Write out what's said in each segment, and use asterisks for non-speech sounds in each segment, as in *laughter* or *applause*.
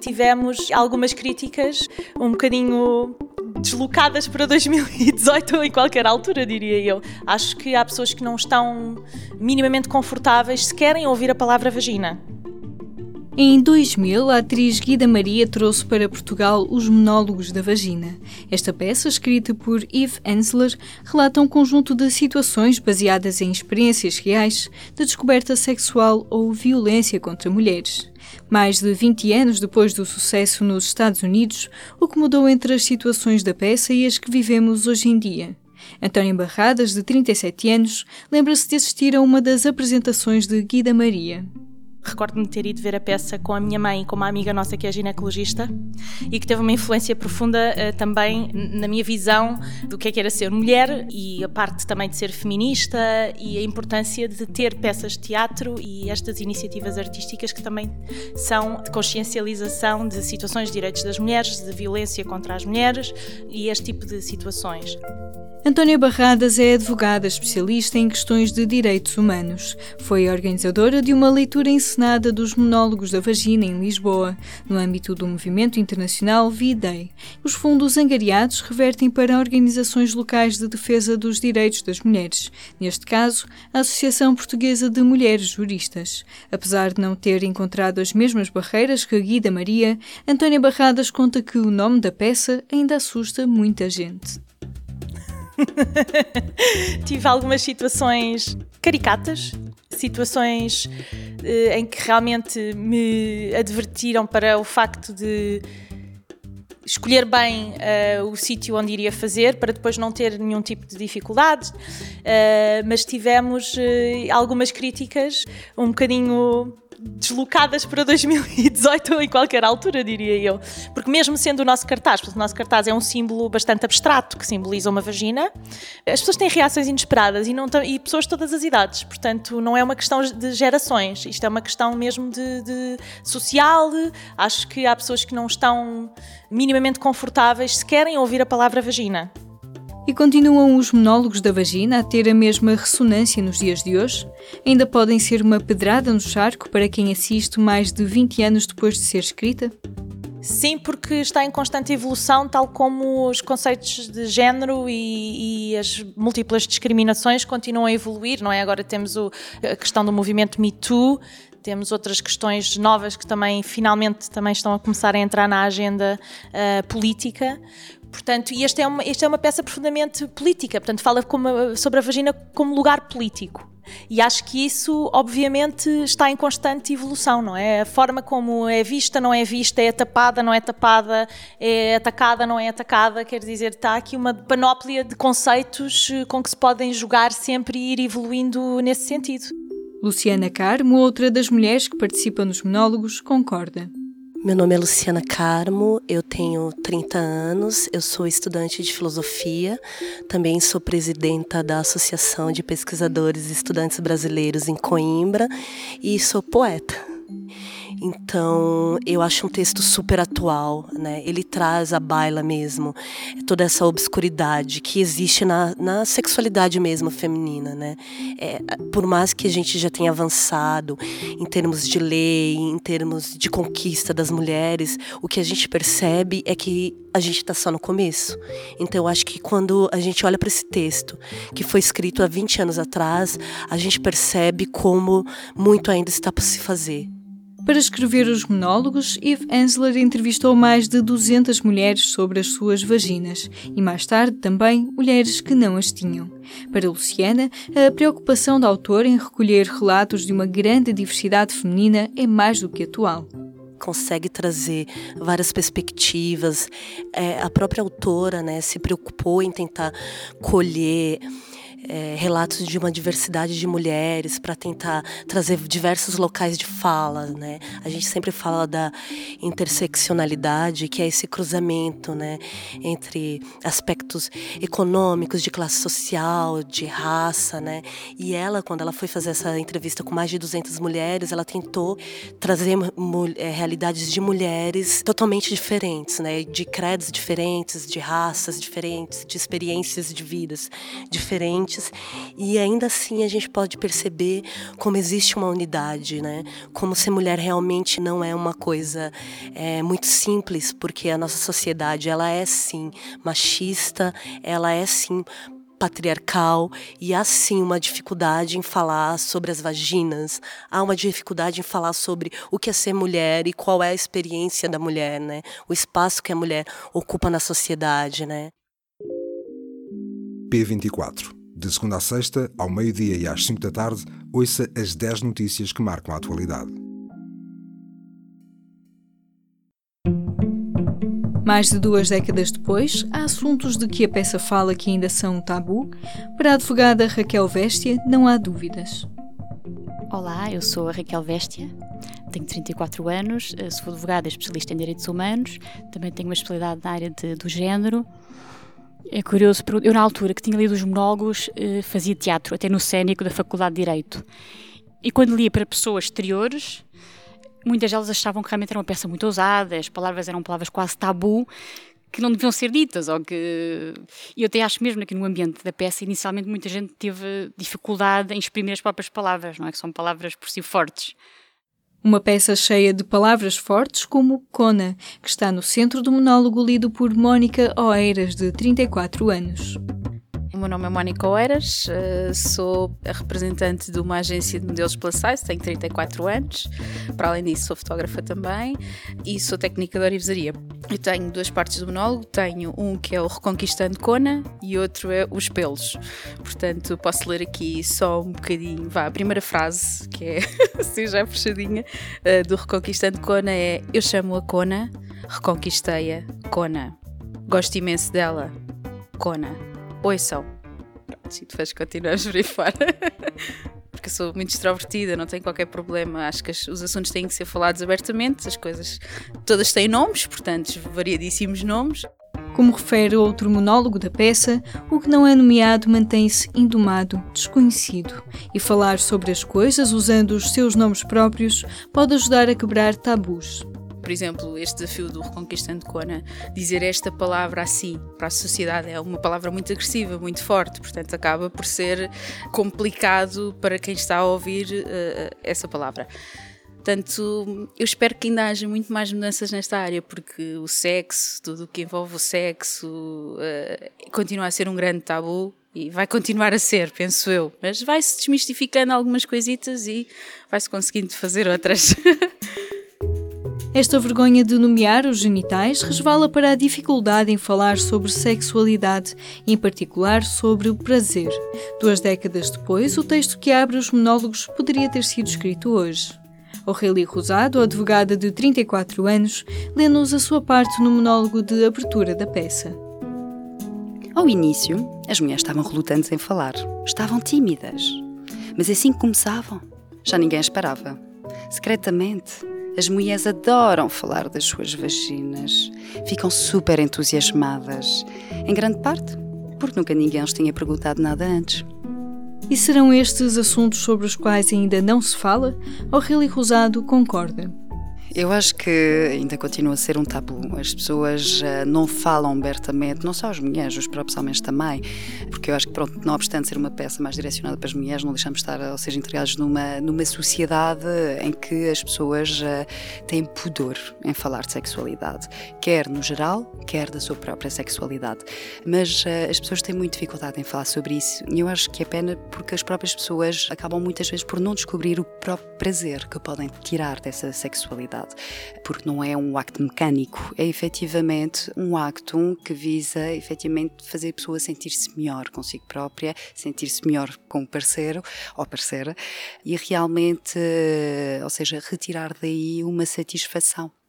Tivemos algumas críticas um bocadinho deslocadas para 2018 ou *laughs* em qualquer altura, diria eu. Acho que há pessoas que não estão minimamente confortáveis se querem ouvir a palavra vagina. Em 2000, a atriz Guida Maria trouxe para Portugal Os Monólogos da Vagina. Esta peça, escrita por Yves Ensler, relata um conjunto de situações baseadas em experiências reais de descoberta sexual ou violência contra mulheres. Mais de 20 anos depois do sucesso nos Estados Unidos, o que mudou entre as situações da peça e as que vivemos hoje em dia? António Barradas, de 37 anos, lembra-se de assistir a uma das apresentações de Guida Maria. Recordo-me de ter ido ver a peça com a minha mãe, com uma amiga nossa que é ginecologista, e que teve uma influência profunda uh, também na minha visão do que é que era ser mulher e a parte também de ser feminista e a importância de ter peças de teatro e estas iniciativas artísticas que também são de consciencialização de situações de direitos das mulheres, de violência contra as mulheres e este tipo de situações. Antónia Barradas é advogada especialista em questões de direitos humanos. Foi organizadora de uma leitura encenada dos monólogos da vagina em Lisboa, no âmbito do movimento internacional V-Day. Os fundos angariados revertem para organizações locais de defesa dos direitos das mulheres, neste caso, a Associação Portuguesa de Mulheres Juristas. Apesar de não ter encontrado as mesmas barreiras que a Guida Maria, Antónia Barradas conta que o nome da peça ainda assusta muita gente. *laughs* Tive algumas situações caricatas, situações eh, em que realmente me advertiram para o facto de escolher bem uh, o sítio onde iria fazer para depois não ter nenhum tipo de dificuldades, uh, mas tivemos uh, algumas críticas um bocadinho deslocadas para 2018 ou em qualquer altura, diria eu. Porque mesmo sendo o nosso cartaz, porque o nosso cartaz é um símbolo bastante abstrato que simboliza uma vagina, as pessoas têm reações inesperadas e, não e pessoas de todas as idades. Portanto, não é uma questão de gerações, isto é uma questão mesmo de, de social. Acho que há pessoas que não estão minimamente confortáveis se querem ouvir a palavra vagina. E continuam os monólogos da vagina a ter a mesma ressonância nos dias de hoje? Ainda podem ser uma pedrada no charco para quem assiste mais de 20 anos depois de ser escrita? Sim, porque está em constante evolução, tal como os conceitos de género e, e, as múltiplas discriminações continuam a evoluir, não é? Agora temos o, a questão do movimento Me Too, temos outras questões novas que também finalmente também estão a começar a entrar na agenda uh, política. Portanto, e esta é uma, esta é uma peça profundamente política, portanto, fala como, sobre a vagina como lugar político. E acho que isso, obviamente, está em constante evolução, não é? A forma como é vista, não é vista, é tapada, não é tapada, é atacada, não é atacada, quer dizer, está aqui uma panóplia de conceitos eh, com que se podem jogar sempre e ir evoluindo nesse sentido. Luciana Carmo, outra das mulheres que participam nos monólogos, concorda. Meu nome é Luciana Carmo, eu tenho 30 anos, eu sou estudante de filosofia, também sou presidenta da Associação de Pesquisadores e Estudantes Brasileiros em Coimbra e sou poeta. Então, eu acho um texto super atual, né? Ele traz a baila mesmo, toda essa obscuridade que existe na, na sexualidade mesmo feminina, né? É, por mais que a gente já tenha avançado em termos de lei, em termos de conquista das mulheres, o que a gente percebe é que a gente está só no começo. Então, eu acho que quando a gente olha para esse texto, que foi escrito há 20 anos atrás, a gente percebe como muito ainda está por se fazer. Para escrever os monólogos, Eve Ensler entrevistou mais de 200 mulheres sobre as suas vaginas e mais tarde também mulheres que não as tinham. Para Luciana, a preocupação da autora em recolher relatos de uma grande diversidade feminina é mais do que atual consegue trazer várias perspectivas. É, a própria autora né, se preocupou em tentar colher é, relatos de uma diversidade de mulheres para tentar trazer diversos locais de fala, né? A gente sempre fala da interseccionalidade, que é esse cruzamento, né, entre aspectos econômicos, de classe social, de raça, né? E ela, quando ela foi fazer essa entrevista com mais de 200 mulheres, ela tentou trazer é, realidades de mulheres totalmente diferentes, né? De credos diferentes, de raças diferentes, de experiências de vidas diferentes diferentes e ainda assim a gente pode perceber como existe uma unidade, né? Como ser mulher realmente não é uma coisa é, muito simples, porque a nossa sociedade ela é sim machista, ela é sim patriarcal e há sim uma dificuldade em falar sobre as vaginas, há uma dificuldade em falar sobre o que é ser mulher e qual é a experiência da mulher, né? O espaço que a mulher ocupa na sociedade, né? P24. De segunda a sexta, ao meio-dia e às 5 da tarde, ouça as 10 notícias que marcam a atualidade. Mais de duas décadas depois, há assuntos de que a peça fala que ainda são um tabu. Para a advogada Raquel Véstia, não há dúvidas. Olá, eu sou a Raquel Véstia, tenho 34 anos, eh, sou advogada especialista em direitos humanos, também tenho uma especialidade na área de, do género. É curioso, eu na altura que tinha lido os monólogos eh, fazia teatro, até no cénico da Faculdade de Direito. E quando lia para pessoas exteriores, muitas delas achavam que realmente era uma peça muito ousada, as palavras eram palavras quase tabu, que não deviam ser ditas, ou que... E eu até acho mesmo que no ambiente da peça, inicialmente muita gente teve dificuldade em exprimir as próprias palavras, não é? Que são palavras por si fortes. Uma peça cheia de palavras fortes como Kona, que está no centro do monólogo lido por Mónica Oeiras, de 34 anos. O meu nome é Mónica Oeiras, eh, sou a representante de uma agência de modelos plus size, tenho 34 anos. Para além disso, sou fotógrafa também e sou técnica de orivesaria. Eu tenho duas partes do monólogo, tenho um que é o Reconquistando Kona e outro é os pelos. Portanto, posso ler aqui só um bocadinho, vá, a primeira frase, que é *laughs* assim já puxadinha, eh, do Reconquistando Kona é Eu chamo a Kona, reconquistei-a, Kona. Gosto imenso dela, Kona ouçam. Pronto, e depois continuamos por aí fora. *laughs* Porque eu sou muito extrovertida, não tenho qualquer problema. Acho que os assuntos têm que ser falados abertamente, as coisas todas têm nomes, portanto, variadíssimos nomes. Como refere outro monólogo da peça, o que não é nomeado mantém-se indomado, desconhecido, e falar sobre as coisas usando os seus nomes próprios pode ajudar a quebrar tabus por exemplo, este desafio do Reconquistando Kona, dizer esta palavra assim para a sociedade é uma palavra muito agressiva, muito forte, portanto acaba por ser complicado para quem está a ouvir uh, essa palavra. Portanto, eu espero que ainda haja muito mais mudanças nesta área, porque o sexo, tudo o que envolve o sexo, uh, continua a ser um grande tabu e vai continuar a ser, penso eu. Mas vai-se desmistificando algumas coisitas e vai-se conseguindo fazer outras. *laughs* Esta vergonha de nomear os genitais resvala para a dificuldade em falar sobre sexualidade, em particular sobre o prazer. Duas décadas depois, o texto que abre os monólogos poderia ter sido escrito hoje. Aurélie Rosado, advogada de 34 anos, lê-nos a sua parte no monólogo de abertura da peça. Ao início, as mulheres estavam relutantes em falar, estavam tímidas. Mas assim que começavam, já ninguém esperava. Secretamente, as mulheres adoram falar das suas vaginas, ficam super entusiasmadas, em grande parte porque nunca ninguém lhes tinha perguntado nada antes. E serão estes assuntos sobre os quais ainda não se fala? Aurélie Rosado concorda. Eu acho que ainda continua a ser um tabu. As pessoas uh, não falam abertamente, não só as mulheres, os próprios homens também, porque eu acho pronto, não obstante ser uma peça mais direcionada para as mulheres, não deixamos de estar, ou seja, integrados numa, numa sociedade em que as pessoas uh, têm pudor em falar de sexualidade, quer no geral, quer da sua própria sexualidade. Mas uh, as pessoas têm muita dificuldade em falar sobre isso e eu acho que é pena porque as próprias pessoas acabam muitas vezes por não descobrir o próprio prazer que podem tirar dessa sexualidade porque não é um acto mecânico, é efetivamente um acto que visa efetivamente fazer a pessoa sentir-se melhor consigo própria, sentir-se melhor com o parceiro ou parceira e realmente, ou seja, retirar daí uma satisfação.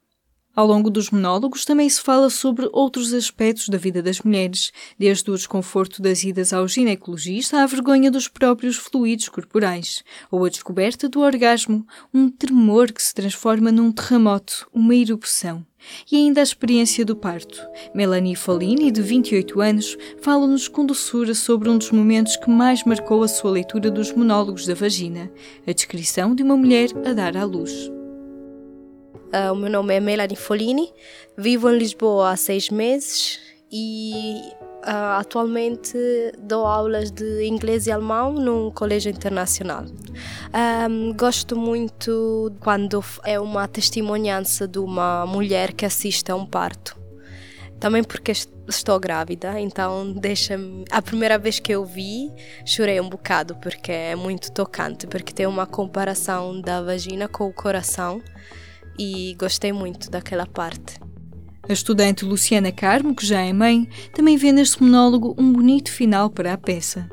Ao longo dos monólogos também se fala sobre outros aspectos da vida das mulheres, desde o desconforto das idas ao ginecologista à vergonha dos próprios fluidos corporais, ou a descoberta do orgasmo, um tremor que se transforma num terremoto, uma erupção. E ainda a experiência do parto. Melanie Fallini, de 28 anos, fala-nos com doçura sobre um dos momentos que mais marcou a sua leitura dos monólogos da vagina, a descrição de uma mulher a dar à luz. Uh, o meu nome é Melanie Folini, vivo em Lisboa há seis meses e Uh, atualmente dou aulas de inglês e alemão num colégio internacional. Um, gosto muito quando é uma testemunhança de uma mulher que assiste a um parto. Também porque estou grávida, então deixa-me. A primeira vez que eu vi, chorei um bocado porque é muito tocante, porque tem uma comparação da vagina com o coração e gostei muito daquela parte. A estudante Luciana Carmo, que já é mãe, também vê neste monólogo um bonito final para a peça.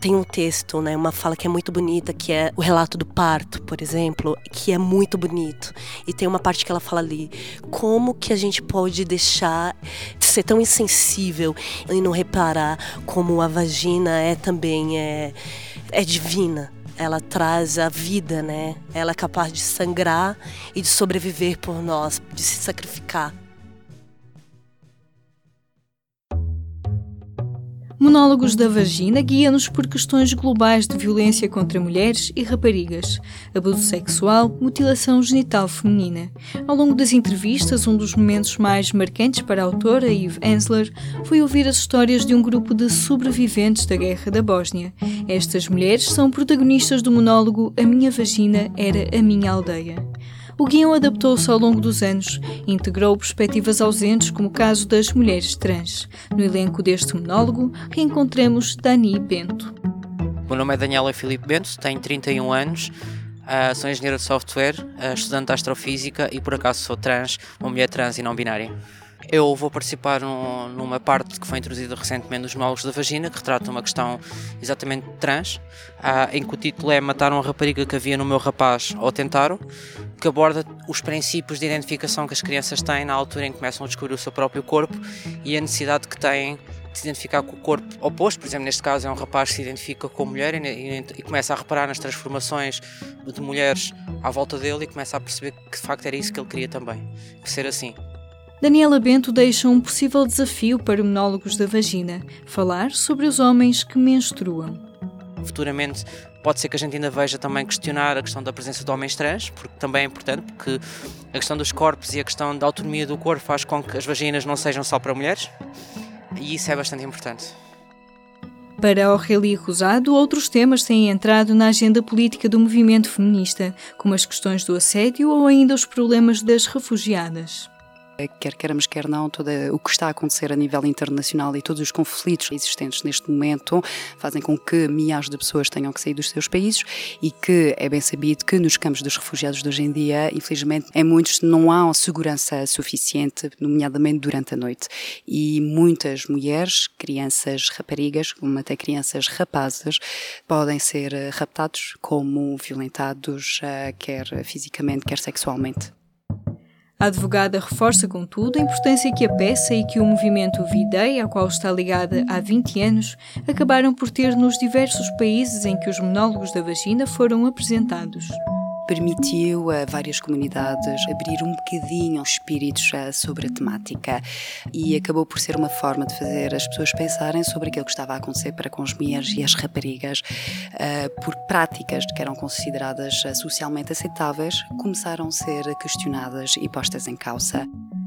Tem um texto, né, uma fala que é muito bonita, que é o relato do parto, por exemplo, que é muito bonito. E tem uma parte que ela fala ali, como que a gente pode deixar de ser tão insensível e não reparar como a vagina é também é, é divina ela traz a vida, né? Ela é capaz de sangrar e de sobreviver por nós, de se sacrificar. Monólogos da Vagina guia-nos por questões globais de violência contra mulheres e raparigas, abuso sexual, mutilação genital feminina. Ao longo das entrevistas, um dos momentos mais marcantes para a autora, Eve Ensler, foi ouvir as histórias de um grupo de sobreviventes da Guerra da Bósnia. Estas mulheres são protagonistas do monólogo A Minha Vagina Era a Minha Aldeia. O guião adaptou-se ao longo dos anos e integrou perspectivas ausentes, como o caso das mulheres trans. No elenco deste monólogo, reencontramos Dani Bento. O meu nome é Daniela Filipe Bento, tenho 31 anos, uh, sou engenheira de software, uh, estudante de astrofísica e por acaso sou trans, uma mulher trans e não binária. Eu vou participar num, numa parte que foi introduzida recentemente nos monólogos da vagina, que retrata uma questão exatamente trans, uh, em que o título é Matar uma rapariga que havia no meu rapaz ou tentaram, que aborda os princípios de identificação que as crianças têm na altura em que começam a descobrir o seu próprio corpo e a necessidade que têm de se identificar com o corpo oposto, por exemplo, neste caso é um rapaz que se identifica com mulher e, e, e, começa a reparar nas transformações de mulheres à volta dele e começa a perceber que de facto era isso que ele queria também, ser assim. Daniela Bento deixa um possível desafio para monólogos da vagina: falar sobre os homens que menstruam. Futuramente pode ser que a gente ainda veja também questionar a questão da presença de homens trans, porque também é importante, porque a questão dos corpos e a questão da autonomia do corpo faz com que as vaginas não sejam só para mulheres, e isso é bastante importante. Para Aurélia Rosado, outros temas têm entrado na agenda política do movimento feminista, como as questões do assédio ou ainda os problemas das refugiadas. Quer queiramos, quer não, todo o que está a acontecer a nível internacional e todos os conflitos existentes neste momento fazem com que milhares de pessoas tenham que sair dos seus países e que é bem sabido que nos campos dos refugiados de hoje em dia, infelizmente, em muitos não há segurança suficiente, nomeadamente durante a noite. E muitas mulheres, crianças, raparigas, como até crianças rapazes, podem ser raptados como violentados, eh, quer fisicamente, quer sexualmente. A advogada reforça, contudo, a importância que a peça e que o movimento V-Day, ao qual está ligada há 20 anos, acabaram por ter nos diversos países em que os monólogos da vagina foram apresentados permitiu a várias comunidades abrir um bocadinho os espíritos eh, sobre a temática e acabou por ser uma forma de fazer as pessoas pensarem sobre aquilo que estava a acontecer para com as mulheres e as raparigas, eh, por práticas que eram consideradas eh, socialmente aceitáveis, começaram a ser questionadas e postas em causa.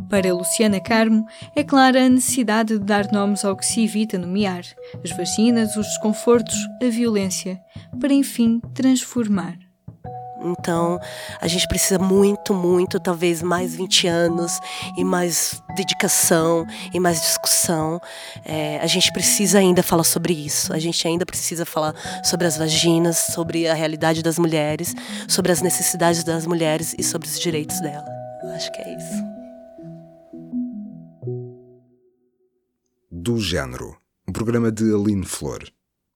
Para Luciana Carmo, é clara a necessidade de dar nomes ao que se evita nomear: as vacinas, os desconfortos, a violência, para enfim transformar. Então, a gente precisa muito, muito, talvez mais 20 anos e mais dedicação e mais discussão. É, a gente precisa ainda falar sobre isso. A gente ainda precisa falar sobre as vaginas, sobre a realidade das mulheres, sobre as necessidades das mulheres e sobre os direitos dela. Eu acho que é isso. Do Gênero, um programa de Aline Flor.